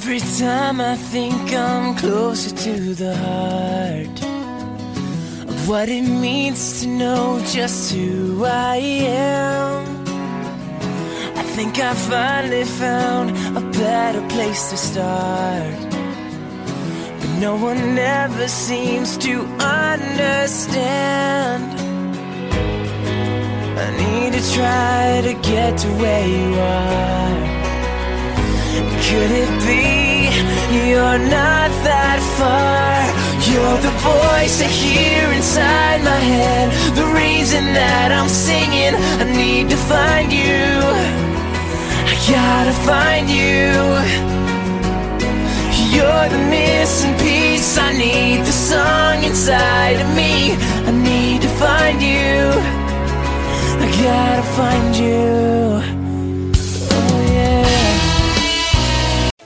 Every time I think I'm closer to the heart of what it means to know just who I am. I think I finally found a better place to start. But no one ever seems to understand. I need to try to get to where you are. Could it be you're not that far? You're the voice I hear inside my head. The reason that I'm singing, I need to find you. I gotta find you. You're the missing piece. I need the song inside of me. I need to find you. I gotta find you.